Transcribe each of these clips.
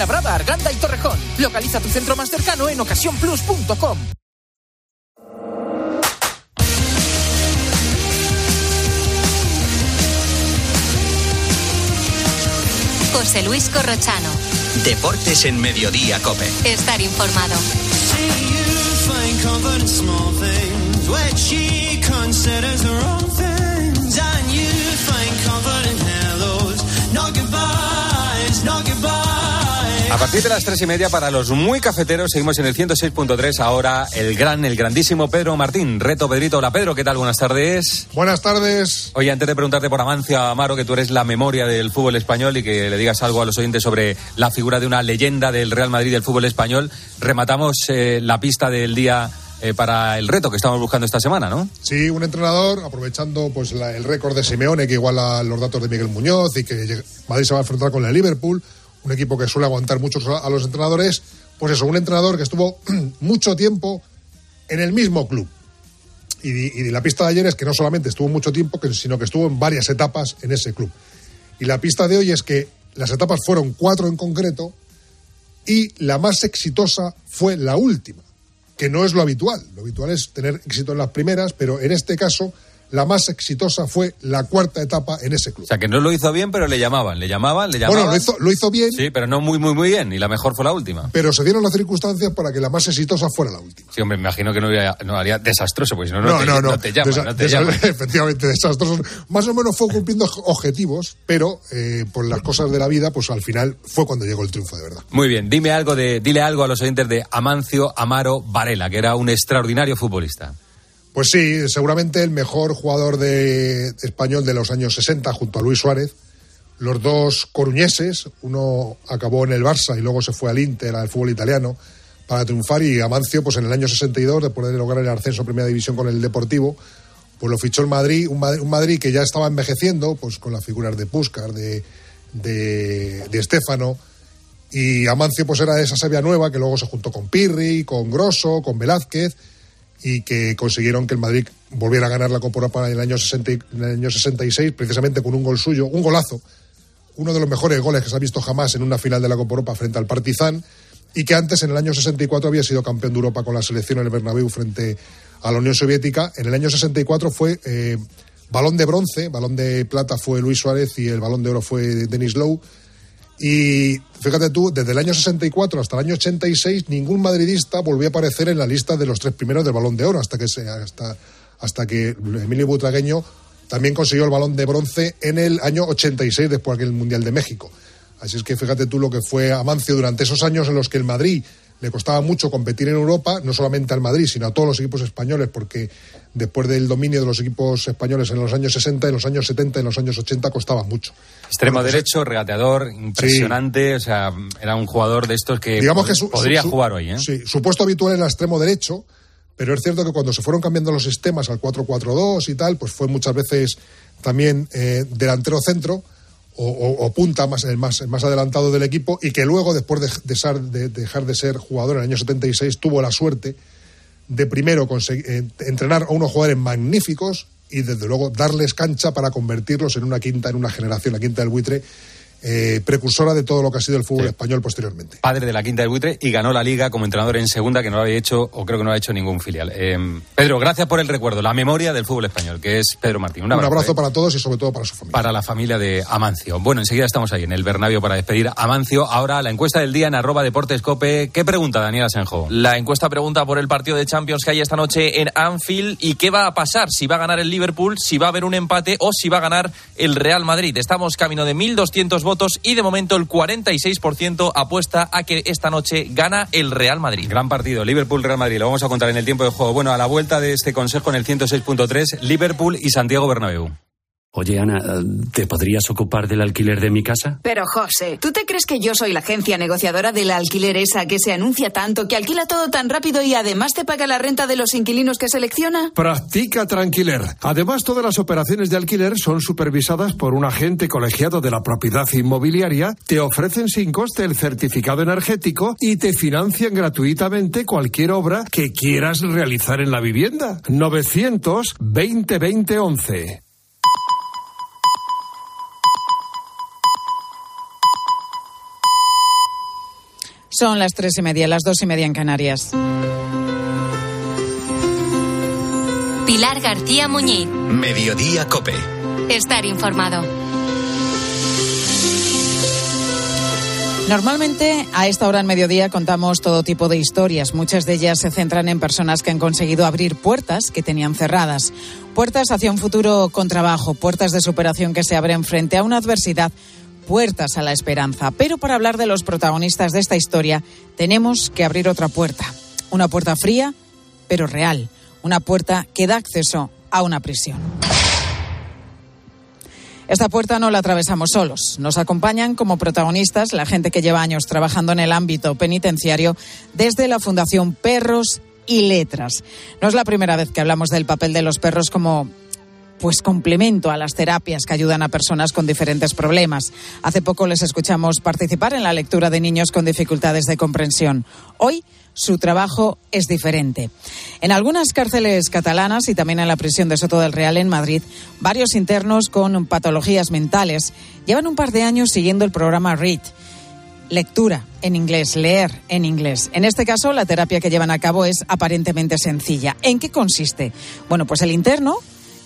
Fuenlabrada, Arganda y Torrejón. Localiza tu centro más cercano en ocasiónplus.com. José Luis Corrochano. Deportes en Mediodía, Cope. Estar informado. A partir de las tres y media, para los muy cafeteros, seguimos en el 106.3. Ahora el gran, el grandísimo Pedro Martín. Reto Pedrito. Hola Pedro, ¿qué tal? Buenas tardes. Buenas tardes. Oye, antes de preguntarte por Amancio Amaro, que tú eres la memoria del fútbol español y que le digas algo a los oyentes sobre la figura de una leyenda del Real Madrid del fútbol español, rematamos eh, la pista del día eh, para el reto que estamos buscando esta semana, ¿no? Sí, un entrenador aprovechando pues el récord de Simeone que iguala los datos de Miguel Muñoz y que Madrid se va a enfrentar con el Liverpool un equipo que suele aguantar mucho a los entrenadores, pues eso, un entrenador que estuvo mucho tiempo en el mismo club. Y, la pista de ayer es que no solamente estuvo mucho tiempo, sino que estuvo en varias etapas en ese club. Y la pista de hoy es que las etapas fueron cuatro en concreto y la más exitosa fue la última, que no es lo habitual. Lo habitual es tener éxito en las primeras, pero en este caso la más exitosa fue la cuarta etapa en ese club. O sea, que no lo hizo bien, pero le llamaban, le llamaban, le llamaban. Bueno, lo hizo, lo hizo bien. Sí, pero no muy, muy, muy bien. Y la mejor fue la última. Pero se dieron las circunstancias para que la más exitosa fuera la última. Sí, hombre, me imagino que no, no haría desastroso, porque si no, no, te, no, no, te llaman. no te Efectivamente, desastroso. Más o menos fue cumpliendo objetivos, pero eh, por las cosas de la vida, pues al final fue cuando llegó el triunfo de verdad. Muy bien, dime algo de, dile algo a los oyentes de Amancio Amaro Varela, que era un extraordinario futbolista. Pues sí, seguramente el mejor jugador de español de los años 60 junto a Luis Suárez. Los dos coruñeses, uno acabó en el Barça y luego se fue al Inter, al fútbol italiano, para triunfar. Y Amancio, pues en el año 62, después de lograr el ascenso a Primera División con el Deportivo, pues lo fichó el Madrid, un Madrid, que ya estaba envejeciendo, pues con las figuras de Puscar, de, de, de Estefano. Y Amancio, pues era de esa Sevilla nueva que luego se juntó con Pirri, con Grosso, con Velázquez y que consiguieron que el Madrid volviera a ganar la Copa Europa en el año, 60, en el año 66, precisamente con un gol suyo, un golazo, uno de los mejores goles que se ha visto jamás en una final de la Copa Europa frente al Partizan, y que antes, en el año 64, había sido campeón de Europa con la selección en el Bernabéu frente a la Unión Soviética. En el año 64 fue eh, balón de bronce, balón de plata fue Luis Suárez y el balón de oro fue Denis Lowe y fíjate tú, desde el año 64 hasta el año 86, ningún madridista volvió a aparecer en la lista de los tres primeros del Balón de Oro, hasta que, se, hasta, hasta que Emilio Butragueño también consiguió el Balón de Bronce en el año 86, después del Mundial de México. Así es que fíjate tú lo que fue Amancio durante esos años en los que el Madrid le costaba mucho competir en Europa, no solamente al Madrid, sino a todos los equipos españoles, porque después del dominio de los equipos españoles en los años 60, en los años 70, en los años 80 costaba mucho. Extremo derecho, regateador, impresionante, o sea, era un jugador de estos que, Digamos que podría jugar hoy. ¿eh? Sí, su puesto habitual era extremo derecho, pero es cierto que cuando se fueron cambiando los sistemas al 4-4-2 y tal, pues fue muchas veces también eh, delantero centro o, punta más, el más, más adelantado del equipo y que luego, después de, dejar de ser jugador en el año 76, tuvo la suerte de primero eh, entrenar a unos jugadores magníficos y desde luego darles cancha para convertirlos en una quinta, en una generación, la quinta del buitre, eh, precursora de todo lo que ha sido el fútbol español posteriormente. Padre de la quinta del buitre y ganó la liga como entrenador en segunda, que no lo había hecho, o creo que no ha hecho ningún filial. Eh, Pedro, gracias por el recuerdo, la memoria del fútbol español, que es Pedro Martín. Un abrazo, ¿eh? para todos y sobre todo para su familia. Para la familia de Amancio. Bueno, enseguida estamos ahí en el Bernabio para despedir a Amancio. Ahora la encuesta del día en arroba deportescope. ¿Qué pregunta, Daniel Asenjo? La encuesta pregunta por el partido de Champions que hay esta noche en Anfield y qué va a pasar, si va a ganar el Liverpool, si va a haber un empate o si va a ganar el Real Madrid. Estamos camino de 1.200 votos y de momento el 46% apuesta a que esta noche gana el Real Madrid. Gran partido, Liverpool-Real Madrid. Lo vamos a contar en el tiempo de juego. Bueno, a la vuelta de este consejo en el 106.3, Liverpool y Santiago Bernabéu. Oye, Ana, ¿te podrías ocupar del alquiler de mi casa? Pero, José, ¿tú te crees que yo soy la agencia negociadora del alquiler esa que se anuncia tanto, que alquila todo tan rápido y además te paga la renta de los inquilinos que selecciona? Practica Tranquiler. Además, todas las operaciones de alquiler son supervisadas por un agente colegiado de la propiedad inmobiliaria, te ofrecen sin coste el certificado energético y te financian gratuitamente cualquier obra que quieras realizar en la vivienda. 920 2011. Son las tres y media, las dos y media en Canarias. Pilar García Muñiz. Mediodía Cope. Estar informado. Normalmente a esta hora en mediodía contamos todo tipo de historias. Muchas de ellas se centran en personas que han conseguido abrir puertas que tenían cerradas. Puertas hacia un futuro con trabajo, puertas de superación que se abren frente a una adversidad, puertas a la esperanza. Pero para hablar de los protagonistas de esta historia tenemos que abrir otra puerta. Una puerta fría, pero real. Una puerta que da acceso a una prisión. Esta puerta no la atravesamos solos. Nos acompañan como protagonistas la gente que lleva años trabajando en el ámbito penitenciario desde la Fundación Perros y Letras. No es la primera vez que hablamos del papel de los perros como pues complemento a las terapias que ayudan a personas con diferentes problemas. Hace poco les escuchamos participar en la lectura de niños con dificultades de comprensión. Hoy su trabajo es diferente. En algunas cárceles catalanas y también en la prisión de Soto del Real en Madrid, varios internos con patologías mentales llevan un par de años siguiendo el programa READ. Lectura en inglés, leer en inglés. En este caso, la terapia que llevan a cabo es aparentemente sencilla. ¿En qué consiste? Bueno, pues el interno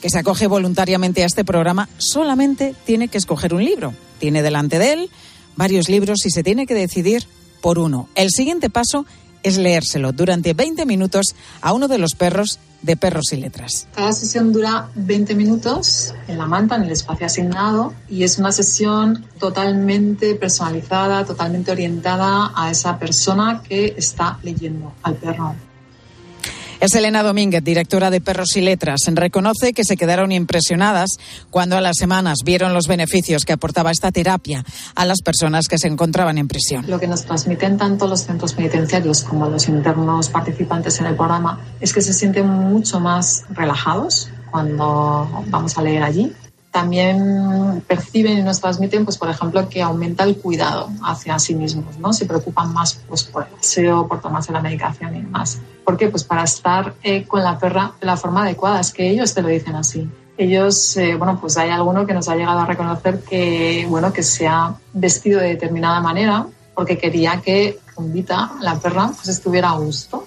que se acoge voluntariamente a este programa solamente tiene que escoger un libro. Tiene delante de él varios libros y se tiene que decidir por uno. El siguiente paso es leérselo durante 20 minutos a uno de los perros de Perros y Letras. Cada sesión dura 20 minutos en la manta, en el espacio asignado, y es una sesión totalmente personalizada, totalmente orientada a esa persona que está leyendo, al perro. Es Elena Domínguez, directora de Perros y Letras. Reconoce que se quedaron impresionadas cuando a las semanas vieron los beneficios que aportaba esta terapia a las personas que se encontraban en prisión. Lo que nos transmiten tanto los centros penitenciarios como los internos participantes en el programa es que se sienten mucho más relajados cuando vamos a leer allí también perciben y nos transmiten, pues, por ejemplo, que aumenta el cuidado hacia sí mismos, ¿no? Se preocupan más pues, por el aseo, por tomarse la medicación y demás. ¿Por qué? Pues para estar eh, con la perra de la forma adecuada, es que ellos te lo dicen así. Ellos, eh, bueno, pues hay alguno que nos ha llegado a reconocer que, bueno, que se ha vestido de determinada manera porque quería que la perra, pues estuviera a gusto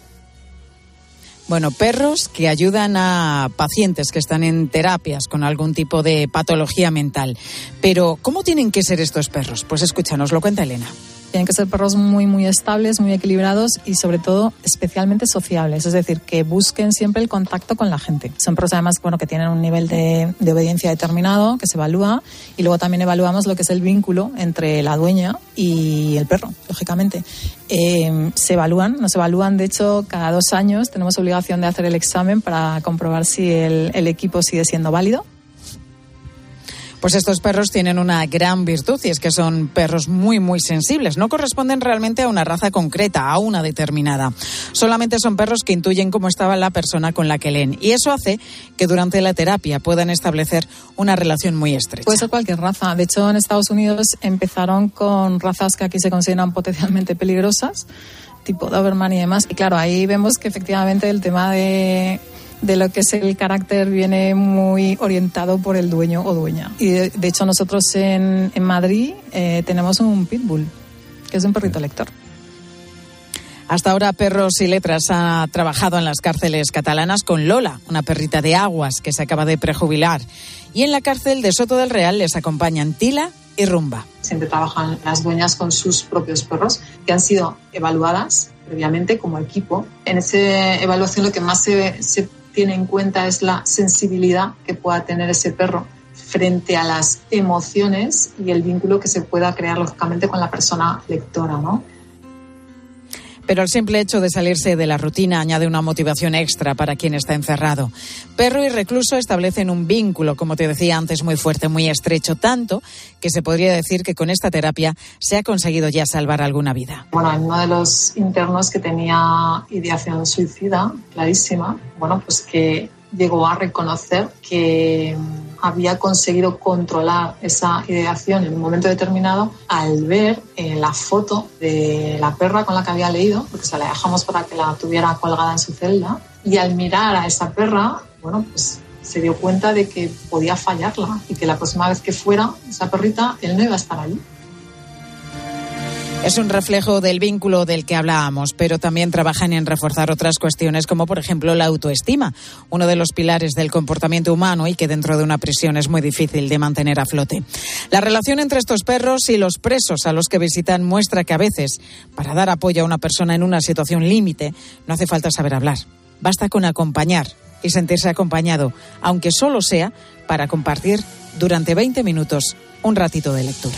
bueno, perros que ayudan a pacientes que están en terapias con algún tipo de patología mental. Pero, ¿cómo tienen que ser estos perros? Pues escúchanos, lo cuenta Elena. Tienen que ser perros muy, muy estables, muy equilibrados y sobre todo especialmente sociables, es decir, que busquen siempre el contacto con la gente. Son perros además bueno, que tienen un nivel de, obediencia determinado, que se evalúa y luego también evaluamos lo que es el vínculo entre la dueña y el perro, lógicamente. Eh, se evalúan, nos evalúan, de hecho, cada dos años tenemos obligación de hacer el examen para comprobar si el equipo sigue siendo válido pues estos perros tienen una gran virtud y es que son perros muy, muy sensibles. No corresponden realmente a una raza concreta, a una determinada. Solamente son perros que intuyen cómo estaba la persona con la que leen. Y eso hace que durante la terapia puedan establecer una relación muy estrecha. Puede ser cualquier raza. De hecho, en Estados Unidos empezaron con razas que aquí se consideran potencialmente peligrosas tipo Doberman y demás. Y claro, ahí vemos que efectivamente el tema de de lo que es el carácter viene muy orientado por el dueño o dueña. Y de, hecho nosotros en, en Madrid eh, tenemos un pitbull, que es un perrito lector. Hasta ahora Perros y Letras ha trabajado en las cárceles catalanas con Lola, una perrita de aguas que se acaba de prejubilar. Y en la cárcel de Soto del Real les acompañan Tila y Rumba. Siempre trabajan las dueñas con sus propios perros que han sido evaluadas previamente como equipo. En esa evaluación lo que más se, se tiene en cuenta es la sensibilidad que pueda tener ese perro frente a las emociones y el vínculo que se pueda crear lógicamente con la persona lectora, ¿no? Pero el simple hecho de salirse de la rutina añade una motivación extra para quien está encerrado. Perro y recluso establecen un vínculo, como te decía antes, muy fuerte, muy estrecho, tanto que se podría decir que con esta terapia se ha conseguido ya salvar alguna vida. Bueno, en uno de los internos que tenía ideación suicida, clarísima, bueno, pues que llegó a reconocer que había conseguido controlar esa ideación en un momento determinado al ver eh, la foto de la perra con la que había leído, porque se la dejamos para que la tuviera colgada en su celda, y al mirar a esa perra, bueno, pues se dio cuenta de que podía fallarla y que la próxima vez que fuera esa perrita, él no iba a estar allí. Es un reflejo del vínculo del que hablábamos, pero también trabajan en reforzar otras cuestiones como, por ejemplo, la autoestima, uno de los pilares del comportamiento humano y que dentro de una prisión es muy difícil de mantener a flote. La relación entre estos perros y los presos a los que visitan muestra que a veces, para dar apoyo a una persona en una situación límite, no hace falta saber hablar. Basta con acompañar y sentirse acompañado, aunque solo sea para compartir durante 20 minutos un ratito de lectura.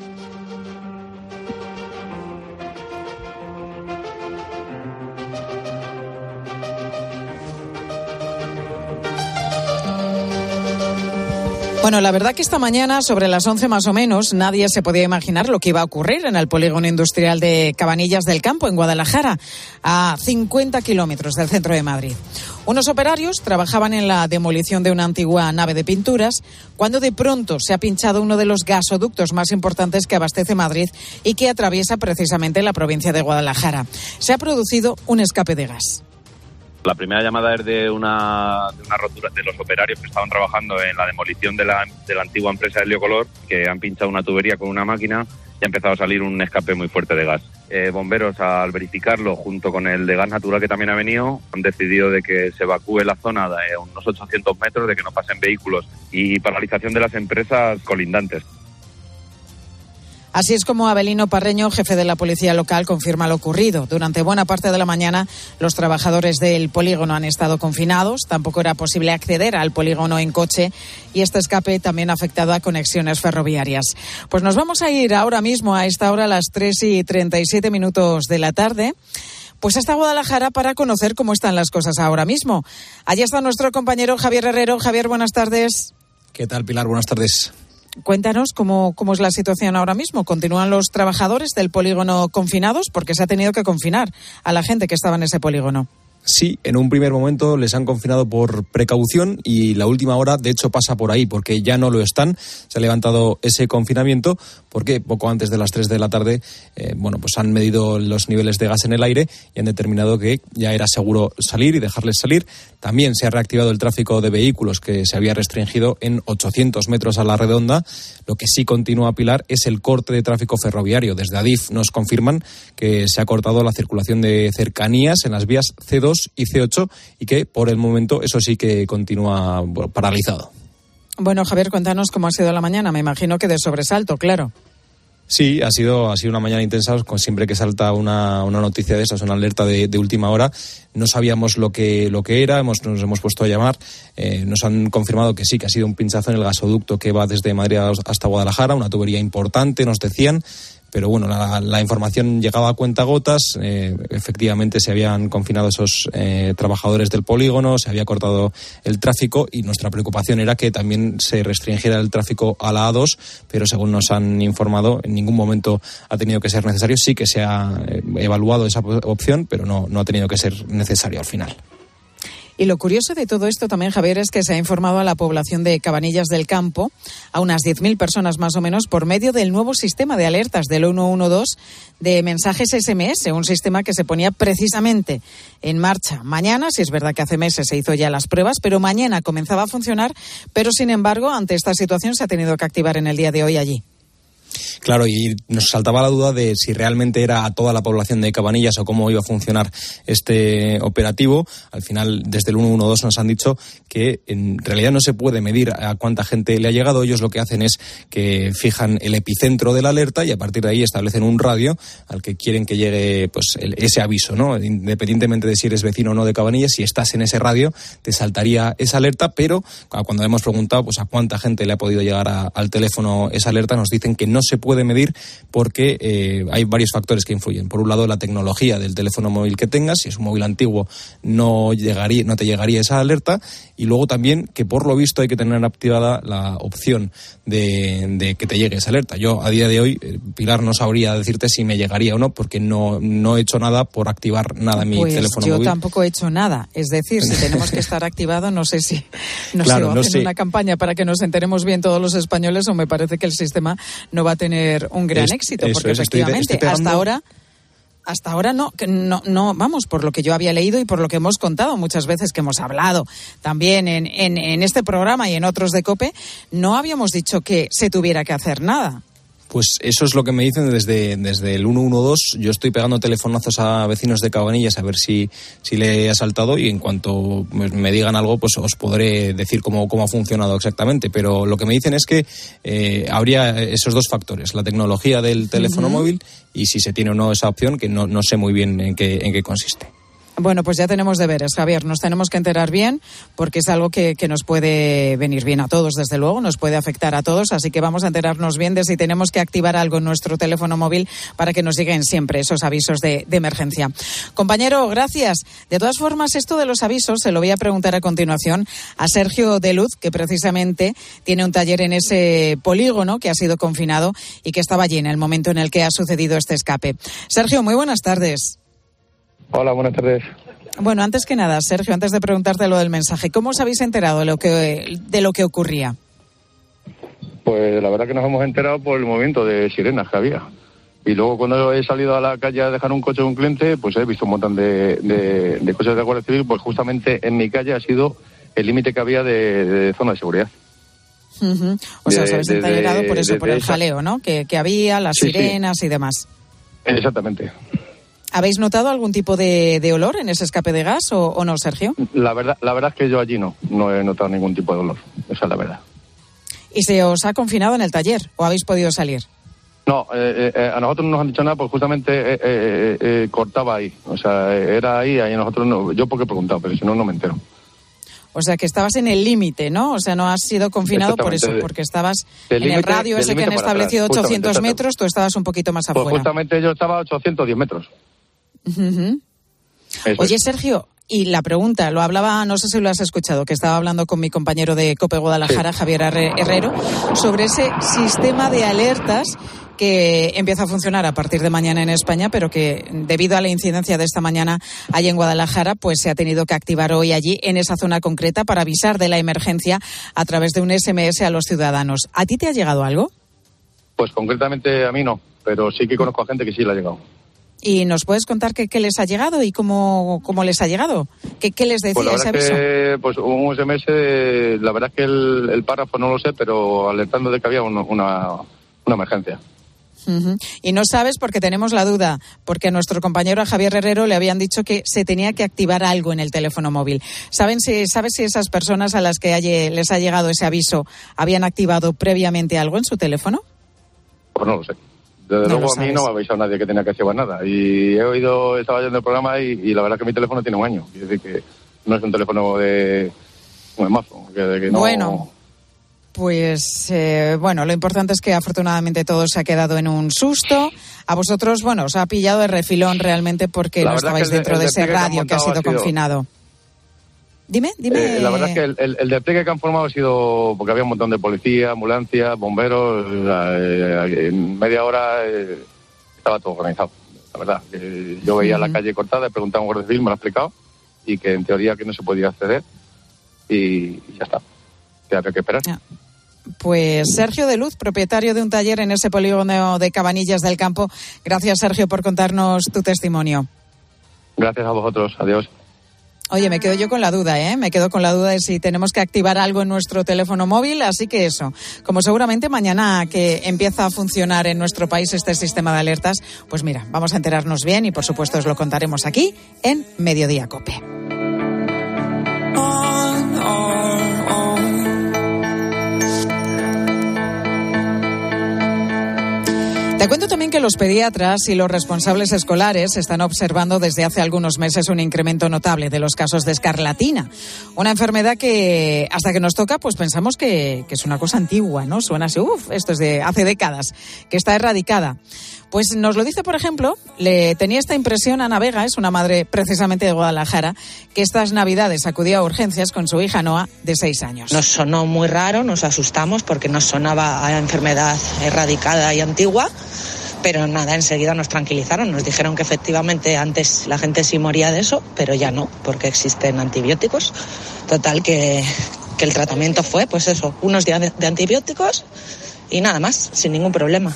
Bueno, la verdad que esta mañana, sobre las 11 más o menos, nadie se podía imaginar lo que iba a ocurrir en el polígono industrial de Cabanillas del Campo, en Guadalajara, a 50 kilómetros del centro de Madrid. Unos operarios trabajaban en la demolición de una antigua nave de pinturas cuando de pronto se ha pinchado uno de los gasoductos más importantes que abastece Madrid y que atraviesa precisamente la provincia de Guadalajara. Se ha producido un escape de gas. La primera llamada es de una, rotura de los operarios que estaban trabajando en la demolición de la, de la antigua empresa Heliocolor, que han pinchado una tubería con una máquina y ha empezado a salir un escape muy fuerte de gas. Eh, bomberos, al verificarlo, junto con el de gas natural que también ha venido, han decidido de que se evacúe la zona de unos 800 metros, de que no pasen vehículos y paralización de las empresas colindantes. Así es como Abelino Parreño, jefe de la policía local, confirma lo ocurrido. Durante buena parte de la mañana, los trabajadores del polígono han estado confinados. Tampoco era posible acceder al polígono en coche y este escape también ha afectado a conexiones ferroviarias. Pues nos vamos a ir ahora mismo, a esta hora, a las 3 y 37 minutos de la tarde. Pues hasta Guadalajara para conocer cómo están las cosas ahora mismo. Allí está nuestro compañero Javier Herrero. Javier, buenas tardes. ¿Qué tal, Pilar? Buenas tardes. Cuéntanos cómo, cómo es la situación ahora mismo. ¿Continúan los trabajadores del polígono confinados? Porque se ha tenido que confinar a la gente que estaba en ese polígono. Sí, en un primer momento les han confinado por precaución y la última hora, de hecho, pasa por ahí porque ya no lo están. Se ha levantado ese confinamiento porque poco antes de las 3 de la tarde, eh, bueno, pues han medido los niveles de gas en el aire y han determinado que ya era seguro salir y dejarles salir. También se ha reactivado el tráfico de vehículos que se había restringido en 800 metros a la redonda. Lo que sí continúa Pilar es el corte de tráfico ferroviario. Desde Adif nos confirman que se ha cortado la circulación de cercanías en las vías C2 y C8 y que por el momento eso sí que continúa paralizado. Bueno, Javier, cuéntanos cómo ha sido la mañana. Me imagino que de sobresalto, claro. Sí, ha sido, ha sido una mañana intensa. Siempre que salta una, una noticia de esas, una alerta de, de, última hora, no sabíamos lo que, lo que era. Hemos, nos hemos puesto a llamar. Eh, nos han confirmado que sí, que ha sido un pinchazo en el gasoducto que va desde Madrid hasta Guadalajara, una tubería importante, nos decían pero bueno, la, la, información llegaba a cuenta gotas. Eh, efectivamente, se habían confinado esos eh, trabajadores del polígono, se había cortado el tráfico y nuestra preocupación era que también se restringiera el tráfico a la A2, pero según nos han informado, en ningún momento ha tenido que ser necesario. Sí que se ha eh, evaluado esa opción, pero no, no ha tenido que ser necesario al final. Y lo curioso de todo esto también, Javier, es que se ha informado a la población de Cabanillas del Campo, a unas 10.000 personas más o menos, por medio del nuevo sistema de alertas del 112 de mensajes SMS, un sistema que se ponía precisamente en marcha mañana. Si es verdad que hace meses se hizo ya las pruebas, pero mañana comenzaba a funcionar. Pero, sin embargo, ante esta situación se ha tenido que activar en el día de hoy allí. Claro, y nos saltaba la duda de si realmente era a toda la población de Cabanillas o cómo iba a funcionar este operativo. Al final, desde el 112 nos han dicho que en realidad no se puede medir a cuánta gente le ha llegado. Ellos lo que hacen es que fijan el epicentro de la alerta y a partir de ahí establecen un radio al que quieren que llegue pues el, ese aviso, ¿no? Independientemente de si eres vecino o no de Cabanillas, si estás en ese radio te saltaría esa alerta, pero cuando hemos preguntado pues a cuánta gente le ha podido llegar al teléfono esa alerta, nos dicen que no se puede medir porque eh, hay varios factores que influyen. Por un lado, la tecnología del teléfono móvil que tengas. Si es un móvil antiguo, no, llegaría, no te llegaría esa alerta. Y luego también que, por lo visto, hay que tener activada la opción de, de que te llegue esa alerta. Yo, a día de hoy, eh, Pilar no sabría decirte si me llegaría o no, porque no, no he hecho nada por activar nada en mi pues teléfono yo móvil. Yo tampoco he hecho nada. Es decir, si tenemos que estar activado, no sé si no Claro, sé, no hacen sé. una campaña para que nos enteremos bien todos los españoles o me parece que el sistema no va a tener un gran Es- éxito, porque es, efectivamente estoy hasta ahora hasta ahora no, que no, no, vamos, por lo que yo había leído y por lo que hemos contado muchas veces que hemos hablado también en, en, en este programa y en otros de COPE, no habíamos dicho que se tuviera que hacer nada. Pues eso es lo que me dicen desde, desde el 112. Yo estoy pegando telefonazos a vecinos de Cabanillas a ver si, si le ha saltado y en cuanto me digan algo, pues os podré decir cómo, cómo ha funcionado exactamente. Pero lo que me dicen es que eh, habría esos dos factores, la tecnología del teléfono móvil y si se tiene o no esa opción, que no, no sé muy bien en qué, en qué consiste. Bueno, pues ya tenemos deberes, Javier. Nos tenemos que enterar bien porque es algo que, que nos puede venir bien a todos, desde luego, nos puede afectar a todos. Así que vamos a enterarnos bien de si tenemos que activar algo en nuestro teléfono móvil para que nos lleguen siempre esos avisos de, de emergencia. Compañero, gracias. De todas formas, esto de los avisos se lo voy a preguntar a continuación a Sergio de Luz, que precisamente tiene un taller en ese polígono que ha sido confinado y que estaba allí en el momento en el que ha sucedido este escape. Sergio, muy buenas tardes. Hola, buenas tardes. Bueno, antes que nada, Sergio, antes de preguntarte lo del mensaje, ¿cómo os habéis enterado de lo que, de lo que ocurría? Pues la verdad que nos hemos enterado por el movimiento de sirenas que había. Y luego cuando he salido a la calle a dejar un coche de un cliente, pues he visto un montón de, de, de coches de Guardia Civil, pues justamente en mi calle ha sido el límite que había de, de zona de seguridad. O sea, os habéis enterado por eso, por el esa- jaleo, ¿no? Que, que había, las Sí, sí. sirenas y demás. Exactamente. ¿Habéis notado algún tipo de, de olor en ese escape de gas o, o no, Sergio? La verdad, la verdad es que yo allí no, no he notado ningún tipo de olor. Esa es la verdad. ¿Y se os ha confinado en el taller o habéis podido salir? No, eh, eh, a nosotros no nos han dicho nada, pues justamente eh, eh, eh, cortaba ahí. O sea, eh, era ahí, ahí nosotros no. Yo porque he preguntado, pero si no, no me entero. O sea, que estabas en el límite, ¿no? O sea, no has sido confinado por eso, porque estabas en el radio ese que han establecido atrás, 800 justamente, metros, tú estabas un poquito más Pues afuera. justamente yo estaba a 810 metros. Oye, es. Sergio, y la pregunta, lo hablaba, no sé si lo has escuchado, que estaba hablando con mi compañero de Cope Guadalajara, Javier Herre- Herrero, sobre ese sistema de alertas que empieza a funcionar a partir de mañana en España, pero que debido a la incidencia de esta mañana allí en Guadalajara, pues se ha tenido que activar hoy allí en esa zona concreta para avisar de la emergencia a través de un SMS a los ciudadanos. ¿A ti te ha llegado algo? Pues concretamente a mí no, pero sí que conozco a gente que sí le ha llegado. ¿Y nos puedes contar qué, les ha llegado y cómo, cómo les ha llegado? ¿Qué, qué les decía Pues la ese aviso? que pues, un SMS, la verdad es que el, el párrafo no lo sé, pero alertando de que había un- una, una emergencia. Y no sabes porque tenemos la duda, porque a nuestro compañero a Javier Herrero le habían dicho que se tenía que activar algo en el teléfono móvil. ¿Saben si, ¿Sabes si esas personas a las que les ha llegado ese aviso habían activado previamente algo en su teléfono? Pues no lo sé. Desde No luego a mí no me ha avisado nadie que tenía que activar nada. Y he oído, estaba oyendo el programa y, y la verdad que mi teléfono tiene un año. Quiere decir que no es un teléfono de un mazo. Que, de que no- Bueno. Pues eh, bueno, lo importante es que afortunadamente todo se ha quedado en un susto. A vosotros, bueno, os ha pillado de refilón realmente porque La no es estabais dentro de ese radio que ha montado sido ha sido- confinado. Dime, dime. Eh, la verdad es que el, el, el despliegue que han formado ha sido porque había un montón de policía, ambulancias, bomberos. eh, en media hora eh, estaba todo organizado. La verdad, yo veía la calle cortada, he preguntado a un guardia civil, me lo ha explicado y que en teoría que no se podía acceder y, y ya está. Que había que esperar. Pues Sergio de Luz, propietario de un taller en ese polígono de Cabanillas del Campo. Gracias, Sergio, por contarnos tu testimonio. Gracias a vosotros. Adiós. Oye, me quedo yo con la duda, ¿eh? Me quedo con la duda de si tenemos que activar algo en nuestro teléfono móvil, así que eso. Como seguramente mañana que empieza a funcionar en nuestro país este sistema de alertas, pues mira, vamos a enterarnos bien y por supuesto os lo contaremos aquí en Mediodía Cope. Te cuento también que los pediatras y los responsables escolares están observando desde hace algunos meses un incremento notable de los casos de escarlatina, una enfermedad que hasta que nos toca pues pensamos que, es una cosa antigua, ¿no? Suena así, uff, esto es de hace décadas, que está erradicada. Pues nos lo dice, por ejemplo, le tenía esta impresión a Ana Vega, es una madre precisamente de Guadalajara, que estas navidades acudió a urgencias con su hija Noa de seis años. Nos sonó muy raro, nos asustamos porque nos sonaba a enfermedad erradicada y antigua, pero nada, enseguida nos tranquilizaron, nos dijeron que efectivamente antes la gente sí moría de eso, pero ya no, porque existen antibióticos. Total que, que el tratamiento fue, pues eso, unos días de, de antibióticos y nada más, sin ningún problema.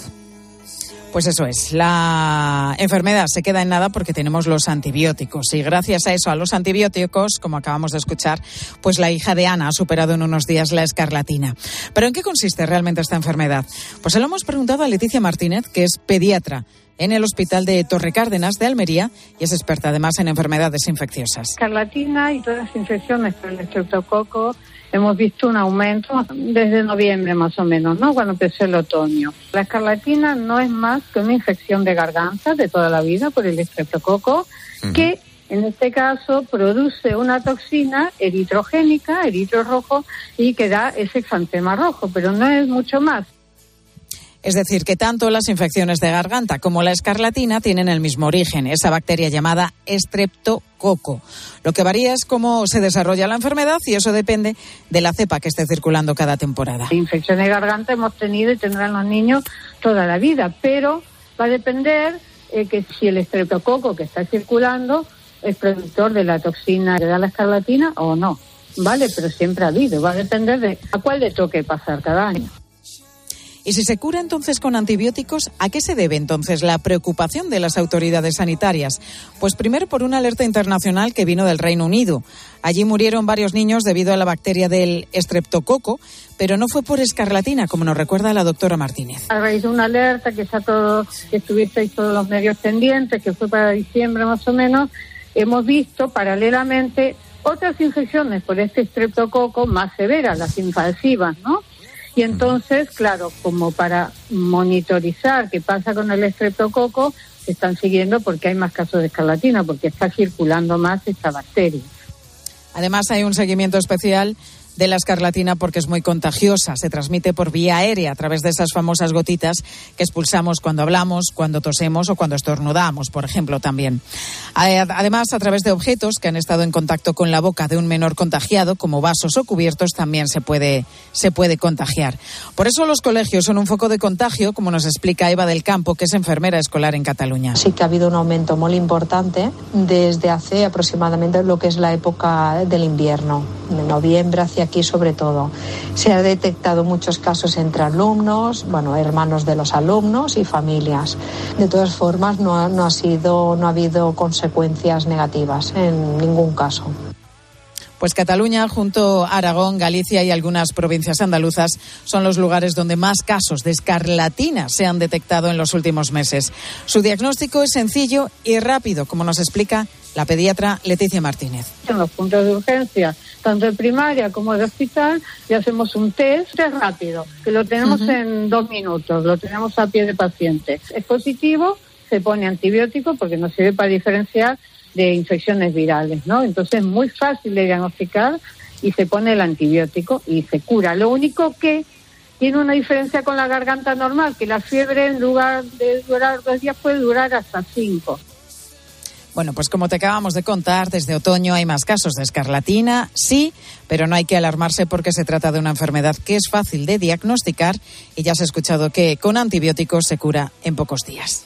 Pues eso es, la enfermedad se queda en nada porque tenemos los antibióticos y gracias a eso, a los antibióticos, como acabamos de escuchar, pues la hija de Ana ha superado en unos días la escarlatina. Pero ¿en qué consiste realmente esta enfermedad? Pues se lo hemos preguntado a Leticia Martínez, que es pediatra en el Hospital de Torre Cárdenas de Almería y es experta además en enfermedades infecciosas. Escarlatina y todas las infecciones por el estreptococo hemos visto un aumento desde noviembre más o menos, ¿no? Cuando empezó el otoño. La escarlatina no es más que una infección de garganta de toda la vida por el estreptococo que en este caso produce una toxina eritrogénica, eritro rojo, y que da ese exantema rojo, pero no es mucho más. Es decir, que tanto las infecciones de garganta como la escarlatina tienen el mismo origen, esa bacteria llamada estreptococo. Lo que varía es cómo se desarrolla la enfermedad y eso depende de la cepa que esté circulando cada temporada. Infecciones de garganta hemos tenido y tendrán los niños toda la vida, pero va a depender eh, que si el estreptococo que está circulando es productor de la toxina que da la escarlatina o no. Vale, pero siempre ha habido. Va a depender de a cuál le toque pasar cada año. Y si se cura entonces con antibióticos, ¿a qué se debe entonces la preocupación de las autoridades sanitarias? Pues primero por una alerta internacional que vino del Reino Unido. Allí murieron varios niños debido a la bacteria del estreptococo, pero no fue por escarlatina, como nos recuerda la doctora Martínez. A raíz de una alerta que está todo, que estuvisteis todos los medios pendientes, que fue para diciembre más o menos, hemos visto paralelamente otras infecciones por este estreptococo más severas, las invasivas, ¿no? Y entonces, claro, como para monitorizar qué pasa con el estreptococo, se están siguiendo porque hay más casos de escarlatina, porque está circulando más esta bacteria. Además, hay un seguimiento especial de la escarlatina porque es muy contagiosa. Se transmite por vía aérea a través de esas famosas gotitas que expulsamos cuando hablamos, cuando tosemos o cuando estornudamos, por ejemplo, también. Además, a través de objetos que han estado en contacto con la boca de un menor contagiado, como vasos o cubiertos, también se puede, se puede contagiar. Por eso los colegios son un foco de contagio, como nos explica Eva del Campo, que es enfermera escolar en Cataluña. Sí que ha habido un aumento muy importante desde hace aproximadamente lo que es la época del invierno, de noviembre hacia aquí sobre todo. Se ha detectado muchos casos entre alumnos, bueno, hermanos de los alumnos y familias. De todas formas, no no ha sido, no ha habido consecuencias negativas en ningún caso. Pues Cataluña, junto a Aragón, Galicia y algunas provincias andaluzas, son los lugares donde más casos de escarlatina se han detectado en los últimos meses. Su diagnóstico es sencillo y rápido, como nos explica la pediatra Leticia Martínez. En los puntos de urgencia, tanto de primaria como de hospital, le hacemos un test, test rápido, que lo tenemos en dos minutos, lo tenemos a pie de paciente. Es positivo, se pone antibiótico porque nos sirve para diferenciar de infecciones virales, ¿no? Entonces es muy fácil de diagnosticar y se pone el antibiótico y se cura. Lo único que tiene una diferencia con la garganta normal, que la fiebre en lugar de durar dos días puede durar hasta cinco. Bueno, pues como te acabamos de contar, desde otoño hay más casos de escarlatina, sí, pero no hay que alarmarse porque se trata de una enfermedad que es fácil de diagnosticar y ya has escuchado que con antibióticos se cura en pocos días.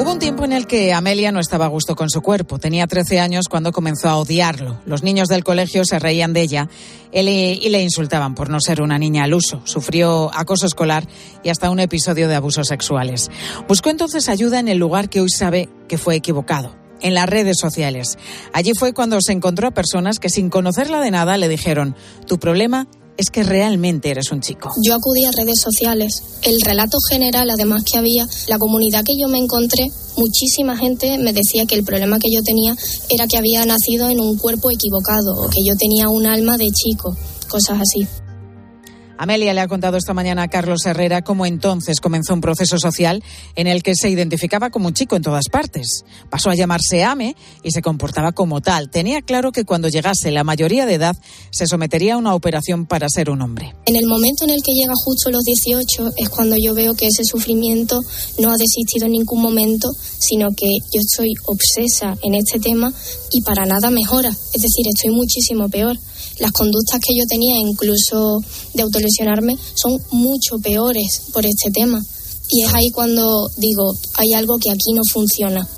Hubo un tiempo en el que Amelia no estaba a gusto con su cuerpo. Tenía 13 años cuando comenzó a odiarlo. Los niños del colegio se reían de ella y le insultaban por no ser una niña al uso. Sufrió acoso escolar y hasta un episodio de abusos sexuales. Buscó entonces ayuda en el lugar que hoy sabe que fue equivocado en las redes sociales. Allí fue cuando se encontró a personas que sin conocerla de nada le dijeron, tu problema es que realmente eres un chico. Yo acudí a redes sociales. El relato general, además que había, la comunidad que yo me encontré, muchísima gente me decía que el problema que yo tenía era que había nacido en un cuerpo equivocado o que yo tenía un alma de chico, cosas así. Amelia le ha contado esta mañana a Carlos Herrera cómo entonces comenzó un proceso social en el que se identificaba como un chico en todas partes. Pasó a llamarse Ame y se comportaba como tal. Tenía claro que cuando llegase la mayoría de edad se sometería a una operación para ser un hombre. En el momento en el que llega justo los 18 es cuando yo veo que ese sufrimiento no ha desistido en ningún momento, sino que yo estoy obsesa en este tema y para nada mejora. Es decir, estoy muchísimo peor las conductas que yo tenía, incluso de autolesionarme, son mucho peores por este tema. Y es ahí cuando digo, hay algo que aquí no funciona.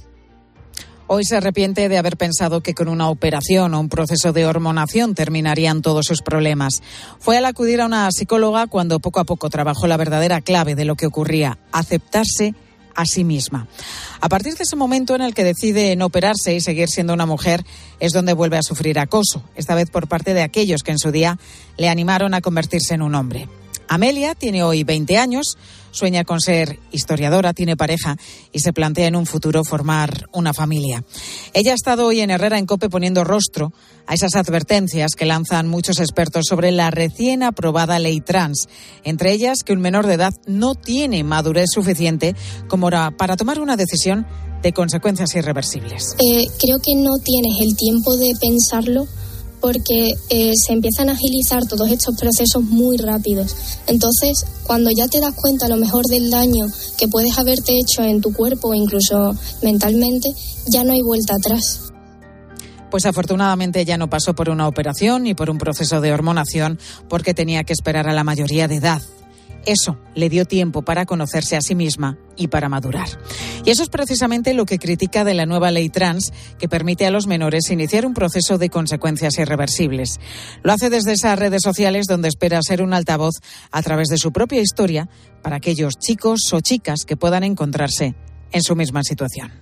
Hoy se arrepiente de haber pensado que con una operación o un proceso de hormonación terminarían todos sus problemas. Fue al acudir a una psicóloga cuando poco a poco trabajó la verdadera clave de lo que ocurría, aceptarse a sí misma. A partir de ese momento en el que decide no operarse y seguir siendo una mujer, es donde vuelve a sufrir acoso, esta vez por parte de aquellos que en su día le animaron a convertirse en un hombre. Amelia tiene hoy 20 años, sueña con ser historiadora, tiene pareja y se plantea en un futuro formar una familia. Ella ha estado hoy en Herrera en Cope poniendo rostro a esas advertencias que lanzan muchos expertos sobre la recién aprobada ley trans, entre ellas que un menor de edad no tiene madurez suficiente como para tomar una decisión de consecuencias irreversibles. Eh, creo que no tienes el tiempo de pensarlo porque eh, se empiezan a agilizar todos estos procesos muy rápidos. Entonces, cuando ya te das cuenta a lo mejor del daño que puedes haberte hecho en tu cuerpo o incluso mentalmente, ya no hay vuelta atrás. Pues afortunadamente ya no pasó por una operación ni por un proceso de hormonación porque tenía que esperar a la mayoría de edad eso le dio tiempo para conocerse a sí misma y para madurar. Y eso es precisamente lo que critica de la nueva ley trans que permite a los menores iniciar un proceso de consecuencias irreversibles. Lo hace desde esas redes sociales donde espera ser un altavoz a través de su propia historia para aquellos chicos o chicas que puedan encontrarse en su misma situación.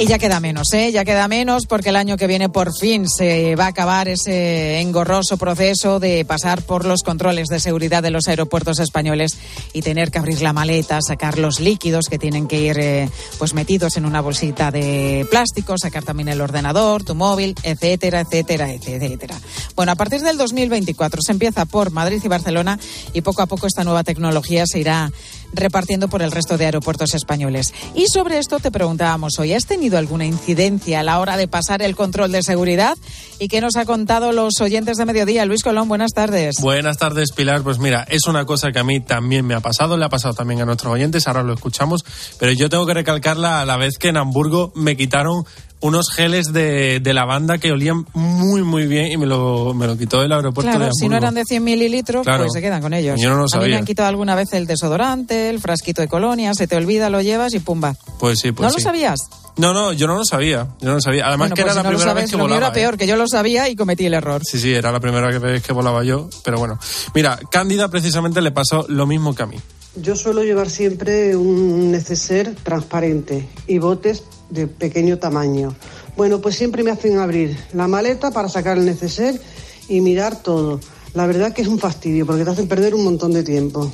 Y ya queda menos, ¿eh? Ya queda menos porque el año que viene por fin se va a acabar ese engorroso proceso de pasar por los controles de seguridad de los aeropuertos españoles y tener que abrir la maleta, sacar los líquidos que tienen que ir eh, pues metidos en una bolsita de plástico, sacar también el ordenador, tu móvil, etcétera, etcétera, etcétera. Bueno, a partir del 2024 se empieza por Madrid y Barcelona y poco a poco esta nueva tecnología se irá repartiendo por el resto de aeropuertos españoles. Y sobre esto te preguntábamos hoy, ¿has tenido alguna incidencia a la hora de pasar el control de seguridad? ¿Y qué nos ha contado los oyentes de mediodía? Luis Colón, buenas tardes. Buenas tardes, Pilar. Pues mira, es una cosa que a mí también me ha pasado, le ha pasado también a nuestros oyentes, ahora lo escuchamos, pero yo tengo que recalcarla a la vez que en Hamburgo me quitaron unos geles de, de lavanda que olían muy, muy bien y me lo, me lo quitó del aeropuerto claro, de si no eran de 100 mililitros, pues se quedan con ellos. Yo no lo A mí sabía. me han quitado alguna vez el desodorante, el frasquito de colonia, se te olvida, lo llevas y pumba. Pues sí, pues ¿No sí. lo sabías? No, no, yo no lo sabía. Yo no lo sabía. Además Bueno, que pues era si la no primera sabes, vez que lo volaba. era ¿eh? peor, que yo lo sabía y cometí el error. Sí, sí, era la primera vez que volaba yo, pero bueno. Mira, Cándida precisamente le pasó lo mismo que a mí. Yo suelo llevar siempre un neceser transparente y botes de pequeño tamaño. Bueno, pues siempre me hacen abrir la maleta para sacar el neceser y mirar todo. La verdad que es un fastidio porque te hacen perder un montón de tiempo.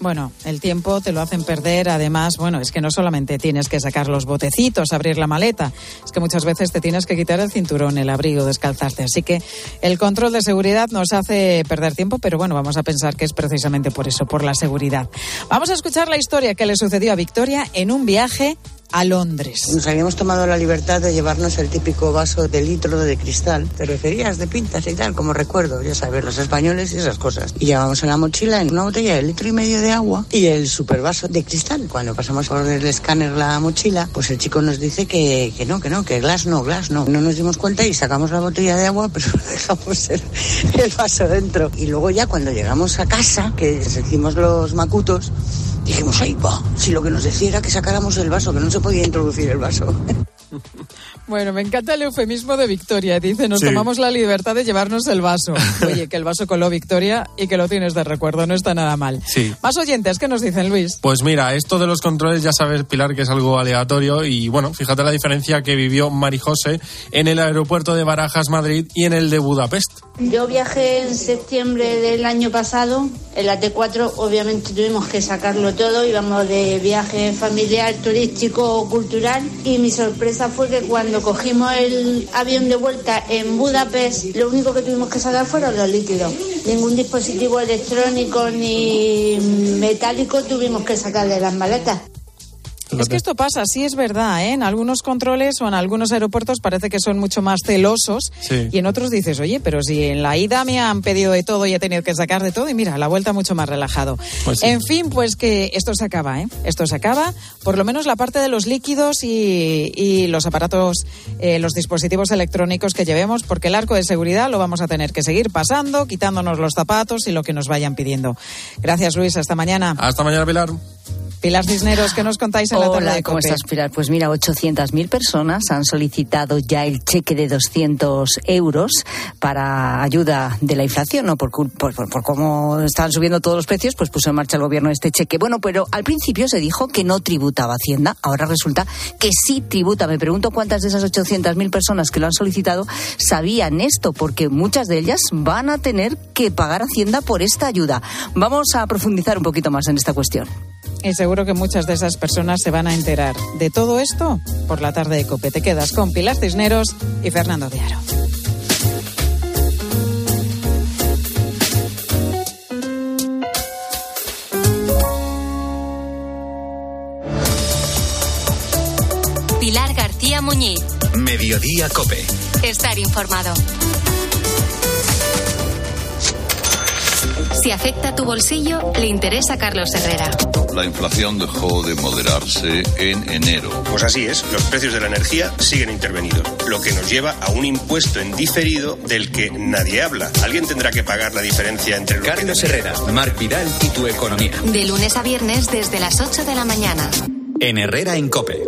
Bueno, el tiempo te lo hacen perder. Además, bueno, es que no solamente tienes que sacar los botecitos, abrir la maleta, es que muchas veces te tienes que quitar el cinturón, el abrigo, descalzarte. Así que el control de seguridad nos hace perder tiempo, pero bueno, vamos a pensar que es precisamente por eso, por la seguridad. Vamos a escuchar la historia que le sucedió a Victoria en un viaje a Londres. Nos habíamos tomado la libertad de llevarnos el típico vaso de litro de cristal. Te referías de pintas y tal, como recuerdo, ya sabes, los españoles y esas cosas. Y llevamos en la mochila en una botella de litro y medio de agua y el supervaso de cristal. Cuando pasamos por el escáner la mochila, pues el chico nos dice que, que no, que no, que glass no, glass no. No nos dimos cuenta y sacamos la botella de agua, pero dejamos el, vaso dentro. Y luego ya cuando llegamos a casa, que hicimos los macutos, dijimos, ay, va, si lo que nos decía era que sacáramos el vaso, que no se podía introducir el vaso. Bueno, me encanta el eufemismo de Victoria. Dice, nos Sí. tomamos la libertad de llevarnos el vaso. Oye, que el vaso coló Victoria y que lo tienes de recuerdo, no está nada mal. Sí. Más oyentes, ¿qué nos dicen, Luis? Pues mira, esto de los controles ya sabes, Pilar, que es algo aleatorio y bueno, fíjate la diferencia que vivió Mari José en el aeropuerto de Barajas, Madrid y en el de Budapest. Yo viajé en septiembre del año pasado, en la T4 obviamente tuvimos que sacarlo todo, íbamos de viaje familiar, turístico, cultural y mi sorpresa fue que cuando cogimos el avión de vuelta en Budapest, lo único que tuvimos que sacar fueron los líquidos. Ningún dispositivo electrónico ni metálico tuvimos que sacar de las maletas. Es que esto pasa, sí es verdad, ¿eh? En algunos controles o en algunos aeropuertos parece que son mucho más celosos Sí. y en otros dices, oye, pero si en la ida me han pedido de todo y he tenido que sacar de todo y mira, la vuelta mucho más relajado. Pues sí. En fin, pues que esto se acaba, ¿eh? Esto se acaba, por lo menos la parte de los líquidos y, y los aparatos, eh, los dispositivos electrónicos que llevemos, porque el arco de seguridad lo vamos a tener que seguir pasando, quitándonos los zapatos y lo que nos vayan pidiendo. Gracias, Luis. Hasta mañana. Hasta mañana, Pilar. Pilar Cisneros, ¿qué nos contáis en la tarde de ¿cómo estás, Pilar? Pues mira, 800.000 personas han solicitado ya el cheque de 200 euros para ayuda de la inflación, ¿no? Por, por, por- cómo están subiendo todos los precios, pues puso en marcha el gobierno este cheque. Bueno, pero al principio se dijo que no tributaba Hacienda, ahora resulta que sí tributa. Me pregunto cuántas de esas 800.000 personas que lo han solicitado sabían esto, porque muchas de ellas van a tener que pagar Hacienda por esta ayuda. Vamos a profundizar un poquito más en esta cuestión. Seguro que muchas de esas personas se van a enterar de todo esto por la tarde de COPE. Te quedas con Pilar Cisneros y Fernando de Aro. Pilar García Muñiz. Mediodía Cope. Estar informado. Si afecta tu bolsillo, le interesa a Carlos Herrera. La inflación dejó de moderarse en enero. Pues así es, los precios de la energía siguen intervenidos, lo que nos lleva a un impuesto en diferido del que nadie habla. Alguien tendrá que pagar la diferencia entre lo Carlos Herrera, Marc Vidal y tu economía. De lunes a viernes desde las 8 de la mañana. En Herrera en Cope.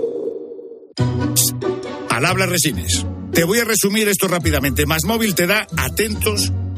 Al habla Resines. Te voy a resumir esto rápidamente. Más móvil te da atentos,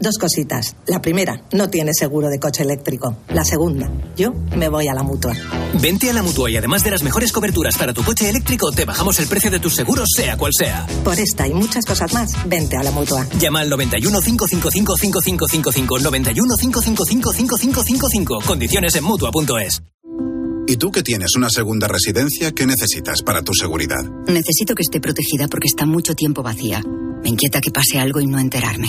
Dos cositas. La primera, no tienes seguro de coche eléctrico. La segunda, yo me voy a la mutua. Vente a la mutua y además de las mejores coberturas para tu coche eléctrico, te bajamos el precio de tus seguros, sea cual sea. Por esta y muchas cosas más, vente a la mutua. Llama al 91 555 5555 91 555 5555. Condiciones en mutua.es. ¿Y tú que tienes una segunda residencia, qué necesitas para tu seguridad? Necesito que esté protegida porque está mucho tiempo vacía. Me inquieta que pase algo y no enterarme.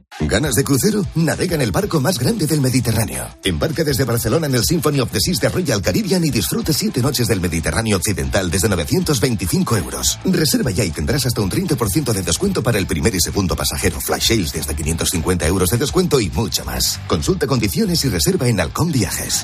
¿Ganas de crucero? Navega en el barco más grande del Mediterráneo. Embarca desde Barcelona en el Symphony of the Seas de Royal Caribbean y disfrute siete noches del Mediterráneo Occidental desde 925 euros. Reserva ya y tendrás hasta un 30% de descuento para el primer y segundo pasajero. Flash sales desde 550 euros de descuento y mucho más. Consulta condiciones y reserva en Halcón Viajes.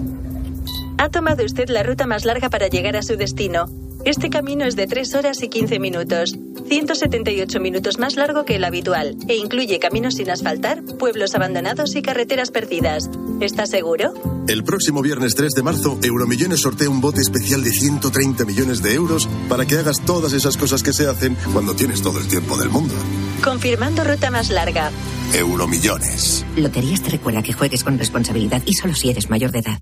Ha tomado usted la ruta más larga para llegar a su destino. Este camino es de 3 horas y 15 minutos, 178 minutos más largo que el habitual, e incluye caminos sin asfaltar, pueblos abandonados y carreteras perdidas. ¿Está seguro? El próximo viernes 3 de marzo, Euromillones sortea un bote especial de 130 millones de euros para que hagas todas esas cosas que se hacen cuando tienes todo el tiempo del mundo. Confirmando ruta más larga. Euromillones. Loterías te recuerda que juegues con responsabilidad y solo si eres mayor de edad.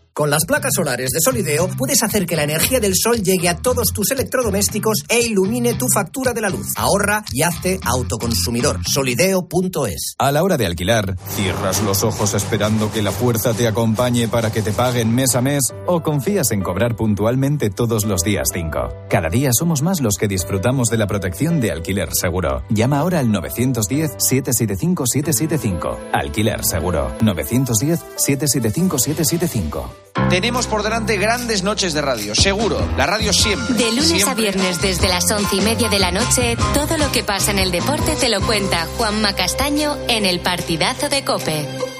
Con las placas solares de Solideo puedes hacer que la energía del sol llegue a todos tus electrodomésticos e ilumine tu factura de la luz. Ahorra y hazte autoconsumidor. Solideo.es. A la hora de alquilar, ¿cierras los ojos esperando que la fuerza te acompañe para que te paguen mes a mes o confías en cobrar puntualmente todos los días 5? Cada día somos más los que disfrutamos de la protección de alquiler seguro. Llama ahora al 910-775-775. Alquiler seguro. 910-775-775. Tenemos por delante grandes noches de radio, seguro. La radio siempre. De lunes siempre. a viernes desde las once y media de la noche, todo lo que pasa en el deporte te lo cuenta Juanma Castaño en el partidazo de Cope.